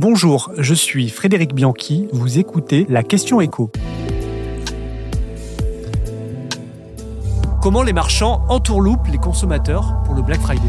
Bonjour, je suis Frédéric Bianchi, vous écoutez la question écho. Comment les marchands entourloupent les consommateurs pour le Black Friday?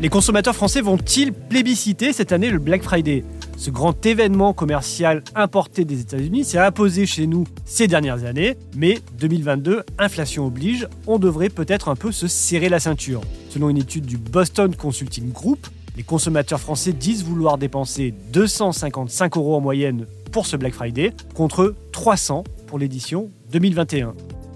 Les consommateurs français vont-ils plébisciter cette année le Black Friday? Ce grand événement commercial importé des États-Unis s'est imposé chez nous ces dernières années, mais 2022, inflation oblige, on devrait peut-être un peu se serrer la ceinture. Selon une étude du Boston Consulting Group, les consommateurs français disent vouloir dépenser 255 euros en moyenne pour ce Black Friday, contre 300 pour l'édition 2021.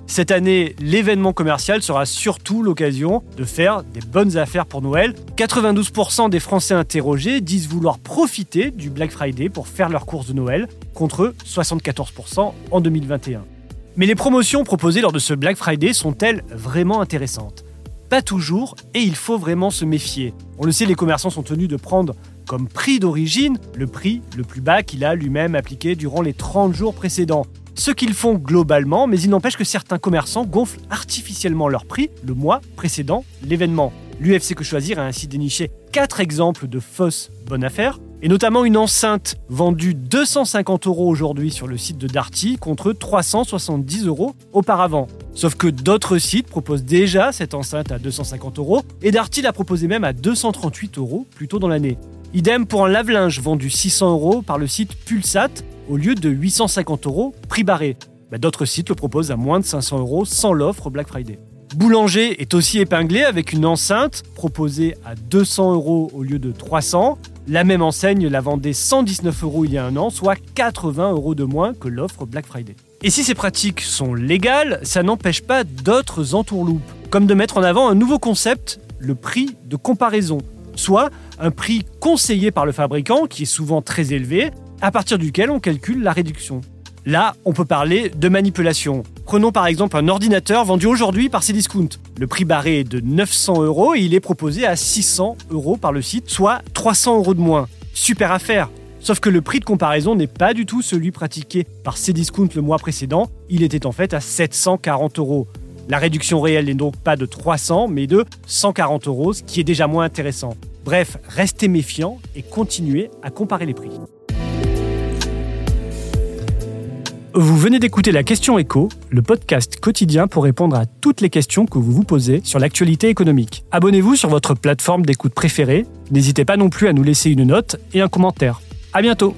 Cette année, l'événement commercial sera surtout l'occasion de faire des bonnes affaires pour Noël. 92% des Français interrogés disent vouloir profiter du Black Friday pour faire leurs courses de Noël, contre 74% en 2021. Mais les promotions proposées lors de ce Black Friday sont-elles vraiment intéressantes? Pas toujours, et il faut vraiment se méfier. On le sait, les commerçants sont tenus de prendre comme prix d'origine le prix le plus bas qu'il a lui-même appliqué durant les 30 jours précédents ce qu'ils font globalement, mais il n'empêche que certains commerçants gonflent artificiellement leur prix le mois précédent l'événement. L'UFC Que Choisir a ainsi déniché 4 exemples de fausses bonnes affaires, et notamment une enceinte vendue 250 euros aujourd'hui sur le site de Darty contre 370 euros auparavant. Sauf que d'autres sites proposent déjà cette enceinte à 250 euros, et Darty l'a proposé même à 238 euros plus tôt dans l'année. Idem pour un lave-linge vendu 600 euros par le site Pulsat au lieu de 850 euros prix barré. Bah, d'autres sites le proposent à moins de 500 euros sans l'offre Black Friday. Boulanger est aussi épinglé avec une enceinte proposée à 200 euros au lieu de 300. La même enseigne la vendait 119 euros il y a un an, soit 80 euros de moins que l'offre Black Friday. Et si ces pratiques sont légales, ça n'empêche pas d'autres entourloupes, comme de mettre en avant un nouveau concept, le prix de comparaison, soit un prix conseillé par le fabricant, qui est souvent très élevé, à partir duquel on calcule la réduction. Là, on peut parler de manipulation. Prenons par exemple un ordinateur vendu aujourd'hui par Cdiscount. Le prix barré est de 900 euros et il est proposé à 600 euros par le site, soit 300 euros de moins. Super affaire Sauf que le prix de comparaison n'est pas du tout celui pratiqué par Cdiscount le mois précédent, il était en fait à 740 euros. La réduction réelle n'est donc pas de 300, mais de 140 euros, ce qui est déjà moins intéressant. Bref, restez méfiants et continuez à comparer les prix. Vous venez d'écouter la question écho, le podcast quotidien pour répondre à toutes les questions que vous vous posez sur l'actualité économique. Abonnez-vous sur votre plateforme d'écoute préférée. N'hésitez pas non plus à nous laisser une note et un commentaire. À bientôt!